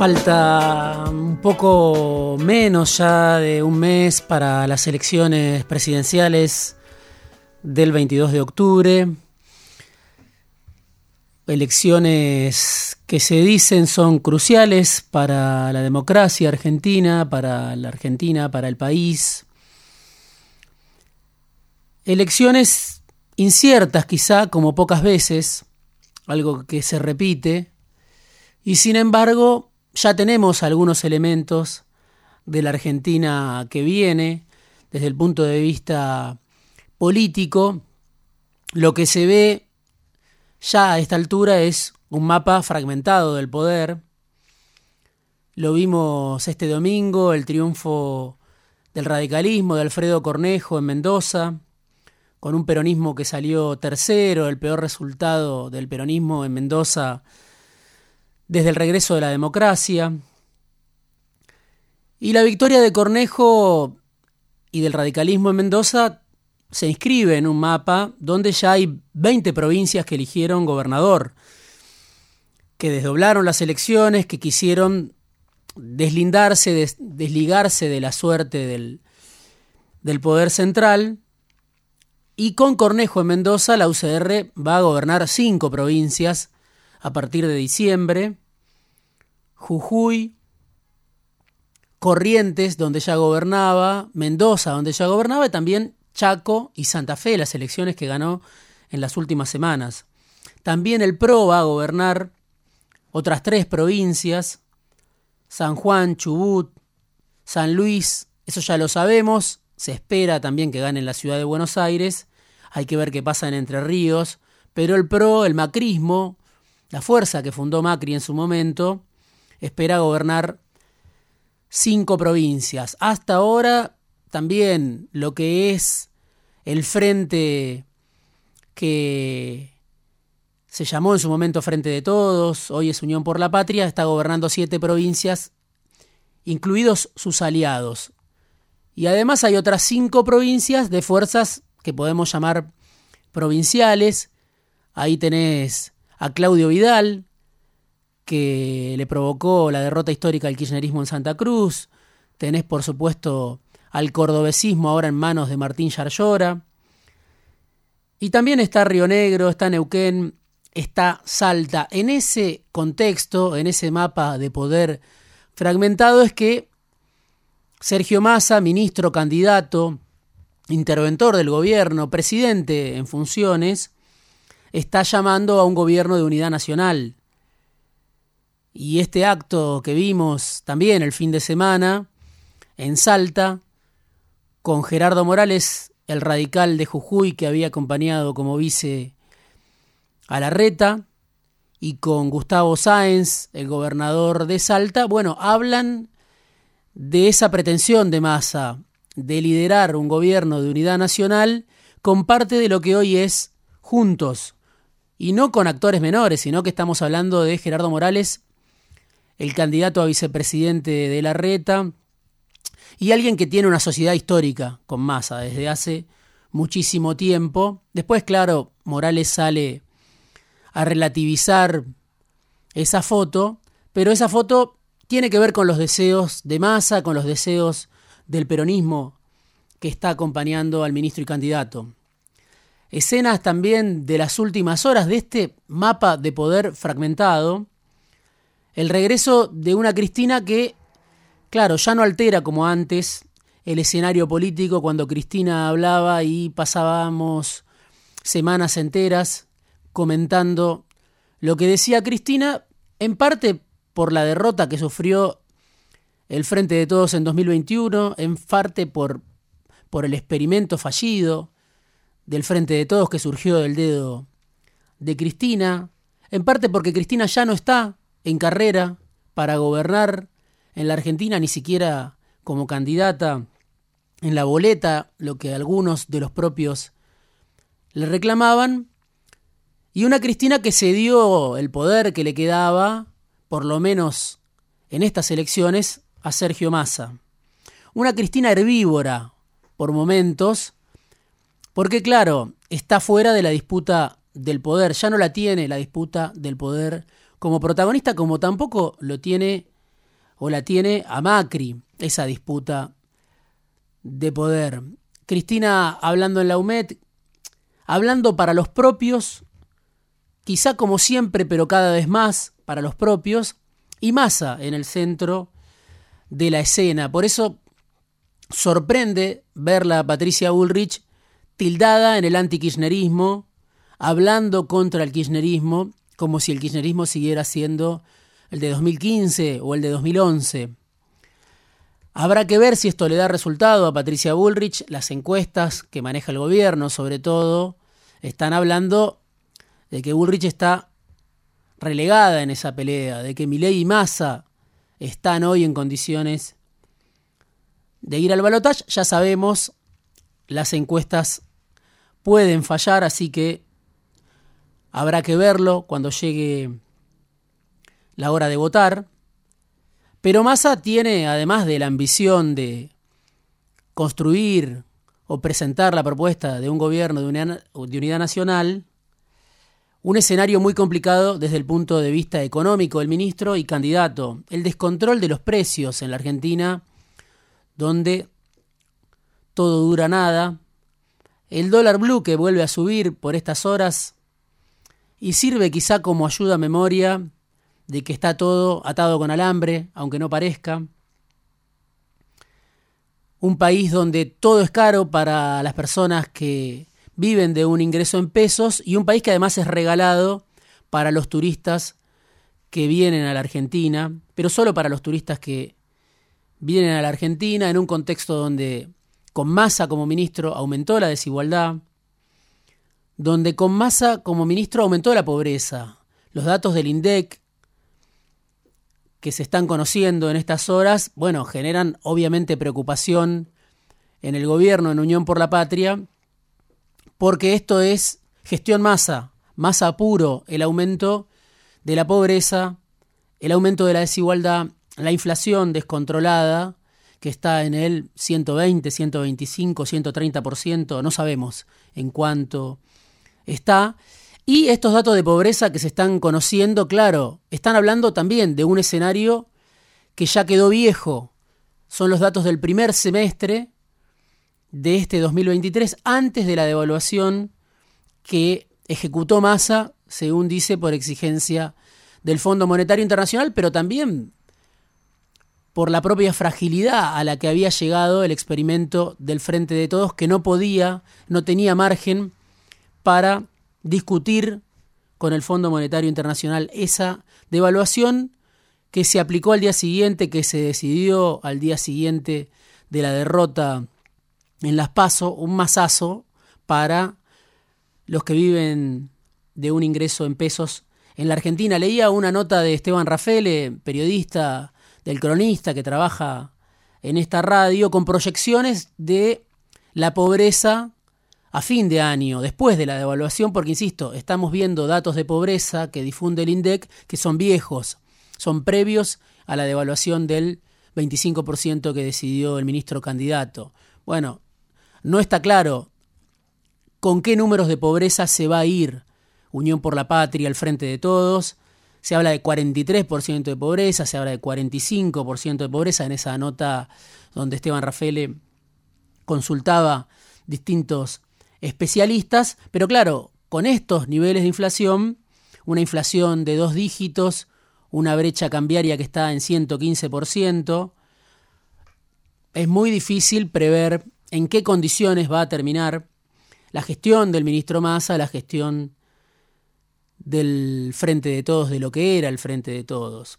Falta un poco menos ya de un mes para las elecciones presidenciales del 22 de octubre. Elecciones que se dicen son cruciales para la democracia argentina, para la Argentina, para el país. Elecciones inciertas quizá, como pocas veces, algo que se repite, y sin embargo ya tenemos algunos elementos de la Argentina que viene desde el punto de vista político. Lo que se ve ya a esta altura es un mapa fragmentado del poder. Lo vimos este domingo, el triunfo del radicalismo de Alfredo Cornejo en Mendoza, con un peronismo que salió tercero, el peor resultado del peronismo en Mendoza desde el regreso de la democracia. Y la victoria de Cornejo y del radicalismo en Mendoza se inscribe en un mapa donde ya hay 20 provincias que eligieron gobernador, que desdoblaron las elecciones, que quisieron deslindarse, desligarse de la suerte del, del poder central. Y con Cornejo en Mendoza, la UCR va a gobernar cinco provincias a partir de diciembre, Jujuy, Corrientes, donde ya gobernaba, Mendoza, donde ya gobernaba, y también Chaco y Santa Fe, las elecciones que ganó en las últimas semanas. También el PRO va a gobernar otras tres provincias, San Juan, Chubut, San Luis, eso ya lo sabemos, se espera también que gane en la ciudad de Buenos Aires, hay que ver qué pasa en Entre Ríos, pero el PRO, el macrismo, la fuerza que fundó Macri en su momento, espera gobernar cinco provincias. Hasta ahora también lo que es el frente que se llamó en su momento Frente de Todos, hoy es Unión por la Patria, está gobernando siete provincias, incluidos sus aliados. Y además hay otras cinco provincias de fuerzas que podemos llamar provinciales. Ahí tenés a Claudio Vidal, que le provocó la derrota histórica del kirchnerismo en Santa Cruz. Tenés, por supuesto, al cordobesismo ahora en manos de Martín Yarlora. Y también está Río Negro, está Neuquén, está Salta. En ese contexto, en ese mapa de poder fragmentado, es que Sergio Massa, ministro, candidato, interventor del gobierno, presidente en funciones, está llamando a un gobierno de unidad nacional. Y este acto que vimos también el fin de semana en Salta, con Gerardo Morales, el radical de Jujuy que había acompañado como vice a la reta, y con Gustavo Sáenz, el gobernador de Salta, bueno, hablan de esa pretensión de masa de liderar un gobierno de unidad nacional con parte de lo que hoy es Juntos, y no con actores menores, sino que estamos hablando de Gerardo Morales, el candidato a vicepresidente de la reta, y alguien que tiene una sociedad histórica con masa desde hace muchísimo tiempo. Después, claro, Morales sale a relativizar esa foto, pero esa foto tiene que ver con los deseos de masa, con los deseos del peronismo que está acompañando al ministro y candidato escenas también de las últimas horas de este mapa de poder fragmentado, el regreso de una Cristina que, claro, ya no altera como antes el escenario político cuando Cristina hablaba y pasábamos semanas enteras comentando lo que decía Cristina, en parte por la derrota que sufrió el Frente de Todos en 2021, en parte por, por el experimento fallido del Frente de Todos que surgió del dedo de Cristina, en parte porque Cristina ya no está en carrera para gobernar en la Argentina, ni siquiera como candidata en la boleta, lo que algunos de los propios le reclamaban, y una Cristina que se dio el poder que le quedaba, por lo menos en estas elecciones, a Sergio Massa. Una Cristina herbívora, por momentos, porque claro, está fuera de la disputa del poder, ya no la tiene la disputa del poder como protagonista, como tampoco lo tiene o la tiene a Macri, esa disputa de poder. Cristina hablando en la UMED, hablando para los propios, quizá como siempre, pero cada vez más para los propios, y Massa en el centro de la escena. Por eso sorprende verla a Patricia Ulrich tildada en el antikirchnerismo, hablando contra el kirchnerismo, como si el kirchnerismo siguiera siendo el de 2015 o el de 2011. Habrá que ver si esto le da resultado a Patricia Bullrich. Las encuestas que maneja el gobierno, sobre todo, están hablando de que Bullrich está relegada en esa pelea, de que Milei y Massa están hoy en condiciones de ir al balotaje. Ya sabemos, las encuestas pueden fallar, así que habrá que verlo cuando llegue la hora de votar. Pero Massa tiene, además de la ambición de construir o presentar la propuesta de un gobierno de unidad, nacional, un escenario muy complicado desde el punto de vista económico del ministro y candidato. El descontrol de los precios en la Argentina, donde todo dura nada. El dólar blue que vuelve a subir por estas horas y sirve quizá como ayuda a memoria de que está todo atado con alambre, aunque no parezca. Un país donde todo es caro para las personas que viven de un ingreso en pesos y un país que además es regalado para los turistas que vienen a la Argentina, pero solo para los turistas que vienen a la Argentina en un contexto donde con Massa como ministro aumentó la desigualdad, donde con Massa como ministro aumentó la pobreza. Los datos del INDEC que se están conociendo en estas horas, bueno, generan obviamente preocupación en el gobierno, en Unión por la Patria, porque esto es gestión masa, masa puro, el aumento de la pobreza, el aumento de la desigualdad, la inflación descontrolada, que está en el 120, 125, 130%, no sabemos en cuánto está, y estos datos de pobreza que se están conociendo, claro, están hablando también de un escenario que ya quedó viejo. Son los datos del primer semestre de este 2023, antes de la devaluación que ejecutó Massa, según dice, por exigencia del Fondo Monetario Internacional, pero también por la propia fragilidad a la que había llegado el experimento del Frente de Todos, que no podía, no tenía margen para discutir con el Fondo Monetario Internacional esa devaluación que se aplicó al día siguiente, que se decidió al día siguiente de la derrota en Las Paso, un masazo para los que viven de un ingreso en pesos en la Argentina. Leía una nota de Esteban Rafele, periodista del cronista que trabaja en esta radio, con proyecciones de la pobreza a fin de año, después de la devaluación, porque insisto, estamos viendo datos de pobreza que difunde el INDEC que son viejos, son previos a la devaluación del 25% que decidió el ministro candidato. Bueno, no está claro con qué números de pobreza se va a ir Unión por la Patria al frente de todos. Se habla de 43% de pobreza, se habla de 45% de pobreza. En esa nota donde Esteban Rafael consultaba distintos especialistas, pero claro, con estos niveles de inflación, una inflación de dos dígitos, una brecha cambiaria que está en 115%, es muy difícil prever en qué condiciones va a terminar la gestión del ministro Massa, la gestión del Frente de Todos, de lo que era el Frente de Todos.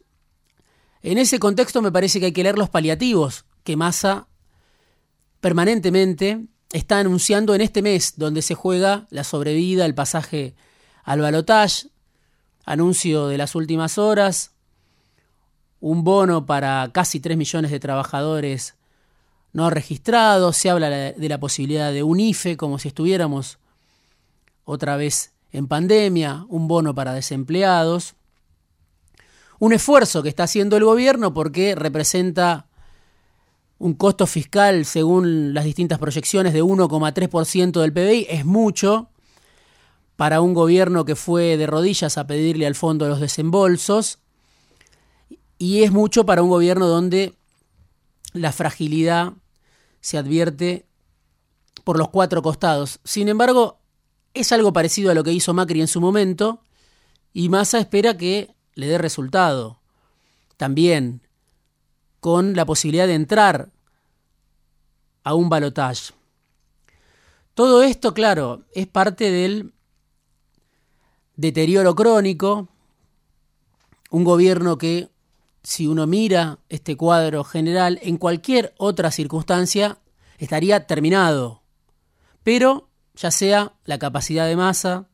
En ese contexto me parece que hay que leer los paliativos que Massa permanentemente está anunciando en este mes, donde se juega la sobrevida, el pasaje al balotage, anuncio de las últimas horas, un bono para casi 3 millones de trabajadores no registrados, se habla de la posibilidad de un IFE como si estuviéramos otra vez en pandemia, un bono para desempleados, un esfuerzo que está haciendo el gobierno porque representa un costo fiscal según las distintas proyecciones de 1,3% del PBI, es mucho para un gobierno que fue de rodillas a pedirle al fondo los desembolsos y es mucho para un gobierno donde la fragilidad se advierte por los cuatro costados. Sin embargo, es algo parecido a lo que hizo Macri en su momento y Massa espera que le dé resultado. También con la posibilidad de entrar a un balotaje. Todo esto, claro, es parte del deterioro crónico, un gobierno que, si uno mira este cuadro general, en cualquier otra circunstancia estaría terminado. Pero ya sea la capacidad de masa,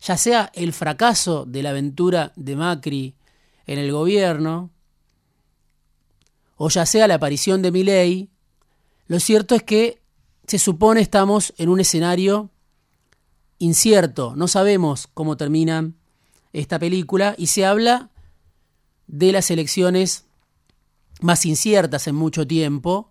ya sea el fracaso de la aventura de Macri en el gobierno, o ya sea la aparición de Milei, lo cierto es que se supone estamos en un escenario incierto, no sabemos cómo termina esta película y se habla de las elecciones más inciertas en mucho tiempo.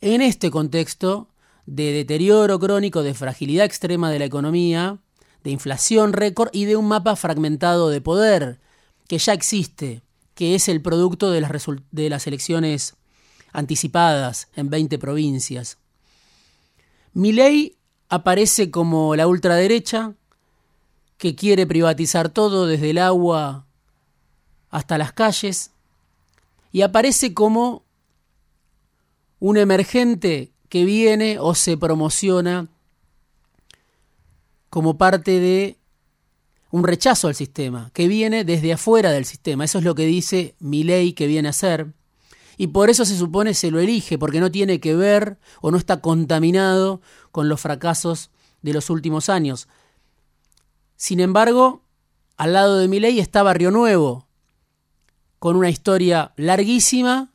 En este contexto, de deterioro crónico, de fragilidad extrema de la economía, de inflación récord y de un mapa fragmentado de poder que ya existe, que es el producto de las, de las elecciones anticipadas en 20 provincias. ley aparece como la ultraderecha que quiere privatizar todo desde el agua hasta las calles y aparece como un emergente que viene o se promociona como parte de un rechazo al sistema, que viene desde afuera del sistema. Eso es lo que dice mi ley que viene a ser. Y por eso se supone se lo elige, porque no tiene que ver o no está contaminado con los fracasos de los últimos años. Sin embargo, al lado de mi ley está Barrio Nuevo, con una historia larguísima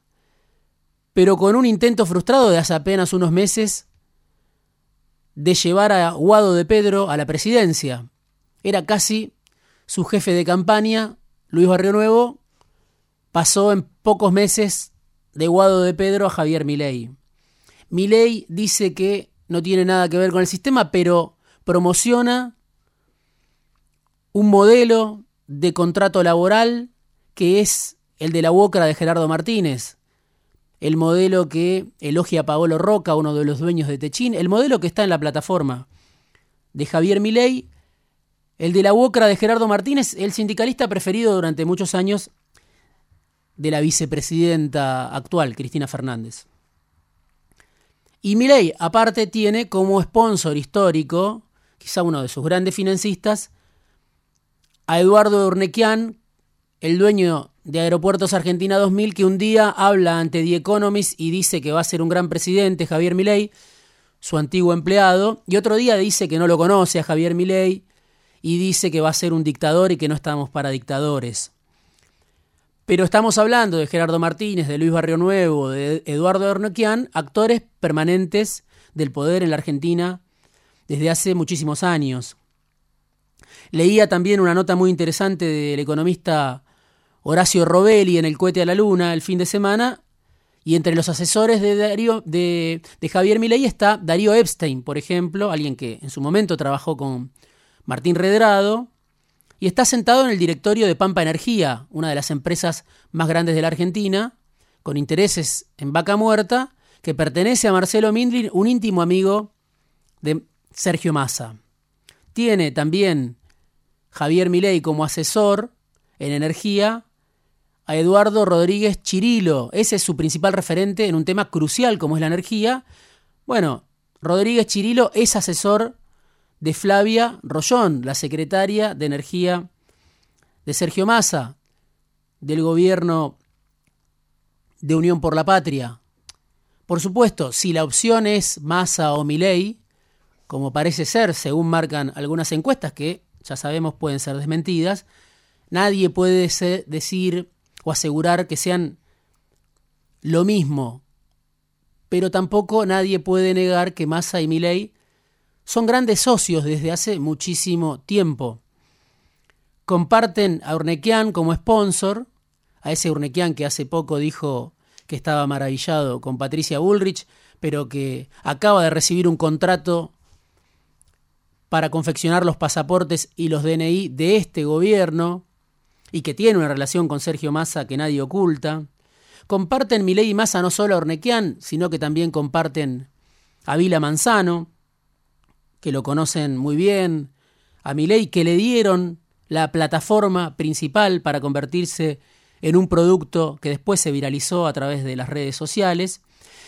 pero con un intento frustrado de hace apenas unos meses de llevar a Guado de Pedro a la presidencia. Era casi su jefe de campaña, Luis Barrio Nuevo, pasó en pocos meses de Guado de Pedro a Javier Milei. Milei dice que no tiene nada que ver con el sistema, pero promociona un modelo de contrato laboral que es el de la UOCRA de Gerardo Martínez, el modelo que elogia Paolo Roca, uno de los dueños de Techín, el modelo que está en la plataforma de Javier Milei, el de la UOCRA de Gerardo Martínez, el sindicalista preferido durante muchos años de la vicepresidenta actual, Cristina Fernández. Y Milei, aparte, tiene como sponsor histórico, quizá uno de sus grandes financistas, a Eduardo Urnequian, el dueño de Aeropuertos Argentina 2000 que un día habla ante The Economist y dice que va a ser un gran presidente, Javier Milei, su antiguo empleado, y otro día dice que no lo conoce a Javier Milei y dice que va a ser un dictador y que no estamos para dictadores. Pero estamos hablando de Gerardo Martínez, de Luis Barrio Nuevo, de Eduardo Ernoquian, actores permanentes del poder en la Argentina desde hace muchísimos años. Leía también una nota muy interesante del economista Horacio Robelli en El cohete a la luna el fin de semana. Y entre los asesores de, Darío, de, Javier Milei está Darío Epstein, por ejemplo, alguien que en su momento trabajó con Martín Redrado, y está sentado en el directorio de Pampa Energía, una de las empresas más grandes de la Argentina, con intereses en vaca muerta, que pertenece a Marcelo Mindlin, un íntimo amigo de Sergio Massa. Tiene también Javier Milei como asesor en energía a Eduardo Rodríguez Chirilo. Ese es su principal referente en un tema crucial como es la energía. Bueno, Rodríguez Chirilo es asesor de Flavia Rollón, la secretaria de Energía de Sergio Massa, del gobierno de Unión por la Patria. Por supuesto, si la opción es Massa o Milei, como parece ser, según marcan algunas encuestas que ya sabemos pueden ser desmentidas, nadie puede decir o asegurar que sean lo mismo, pero tampoco nadie puede negar que Massa y Milei son grandes socios desde hace muchísimo tiempo. Comparten a Urnequian como sponsor, a ese Urnequian que hace poco dijo que estaba maravillado con Patricia Bullrich, pero que acaba de recibir un contrato para confeccionar los pasaportes y los DNI de este gobierno y que tiene una relación con Sergio Massa que nadie oculta. Comparten Milei y Massa no solo a Ornequian, sino que también comparten a Vila Manzano, que lo conocen muy bien, a Milei que le dieron la plataforma principal para convertirse en un producto que después se viralizó a través de las redes sociales.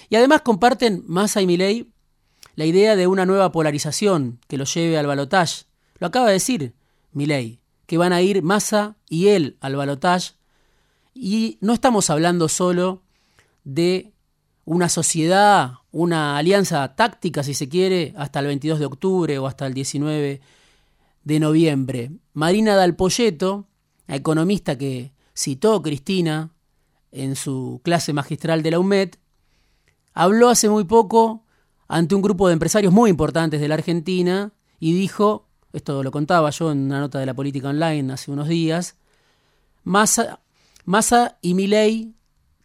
Y además comparten Massa y Milei la idea de una nueva polarización que lo lleve al balotaje. Lo acaba de decir Milei, que van a ir Massa y él al balotaje. Y no estamos hablando solo de una sociedad, una alianza táctica, si se quiere, hasta el 22 de octubre o hasta el 19 de noviembre. Marina Dal Polleto, economista que citó Cristina en su clase magistral de la UMED, habló hace muy poco ante un grupo de empresarios muy importantes de la Argentina y dijo, esto lo contaba yo en una nota de la política online hace unos días, Massa, Massa y Milei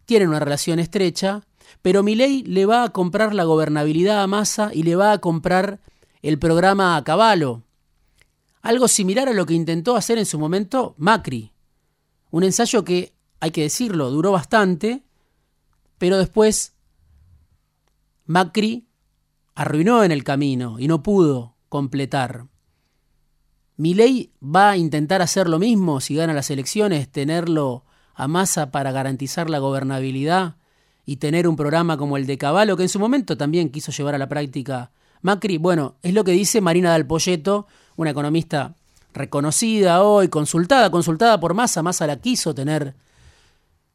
tienen una relación estrecha, pero Milei le va a comprar la gobernabilidad a Massa y le va a comprar el programa a caballo. Algo similar a lo que intentó hacer en su momento Macri. Un ensayo que, hay que decirlo, duró bastante, pero después Macri arruinó en el camino y no pudo completar. Milei va a intentar hacer lo mismo si gana las elecciones, tenerlo a masa para garantizar la gobernabilidad y tener un programa como el de Caballo, que en su momento también quiso llevar a la práctica Macri. Bueno, es lo que dice Marina Dal Polleto, una economista reconocida hoy, consultada, consultada por Massa, Massa la quiso tener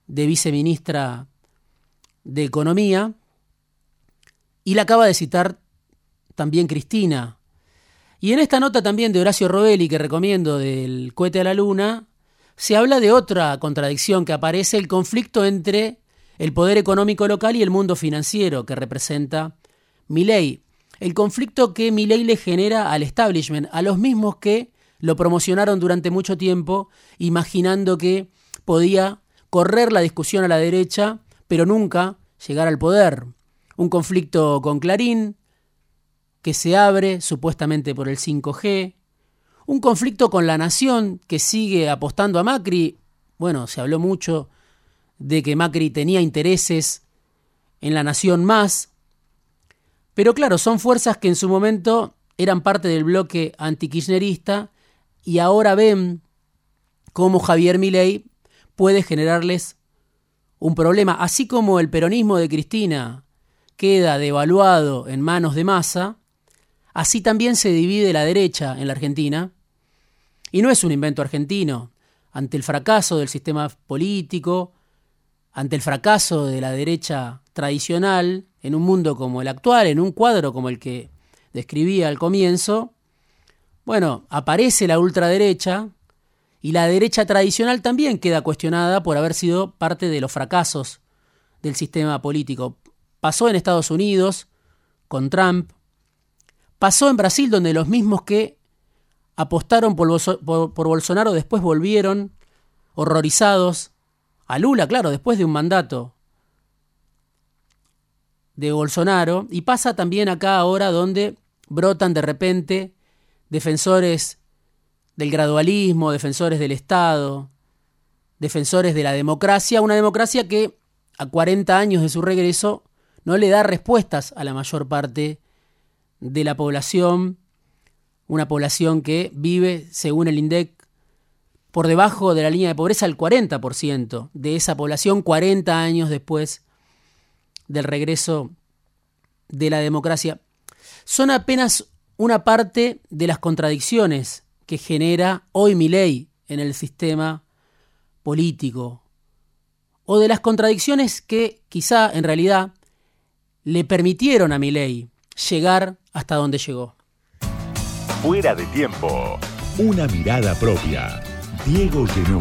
de viceministra de Economía, y la acaba de citar también Cristina. Y en esta nota también de Horacio Robelli, que recomiendo del cohete a la luna, se habla de otra contradicción que aparece, el conflicto entre el poder económico local y el mundo financiero que representa Milei. El conflicto que Milei le genera al establishment, a los mismos que lo promocionaron durante mucho tiempo, imaginando que podía correr la discusión a la derecha, pero nunca llegar al poder. Un conflicto con Clarín, que se abre supuestamente por el 5G, un conflicto con la nación que sigue apostando a Macri. Bueno, se habló mucho de que Macri tenía intereses en la nación más, pero claro, son fuerzas que en su momento eran parte del bloque antikirchnerista y ahora ven cómo Javier Milei puede generarles un problema, así como el peronismo de Cristina queda devaluado en manos de Massa, así también se divide la derecha en la Argentina, y no es un invento argentino, ante el fracaso del sistema político, ante el fracaso de la derecha tradicional, en un mundo como el actual, en un cuadro como el que describía al comienzo, bueno, aparece la ultraderecha y la derecha tradicional también queda cuestionada por haber sido parte de los fracasos del sistema político. Pasó en Estados Unidos con Trump, pasó en Brasil donde los mismos que apostaron por, Bolsonaro después volvieron horrorizados a Lula, claro, después de un mandato de Bolsonaro, y pasa también acá ahora donde brotan de repente defensores del gradualismo, defensores del Estado, defensores de la democracia, una democracia que a 40 años de su regreso no le da respuestas a la mayor parte de la población, una población que vive, según el INDEC, por debajo de la línea de pobreza, el 40% de esa población 40 años después del regreso de la democracia. Son apenas una parte de las contradicciones que genera hoy mi ley en el sistema político, o de las contradicciones que quizá en realidad le permitieron a Milei llegar hasta donde llegó. Fuera de tiempo. Una mirada propia. Diego Genú.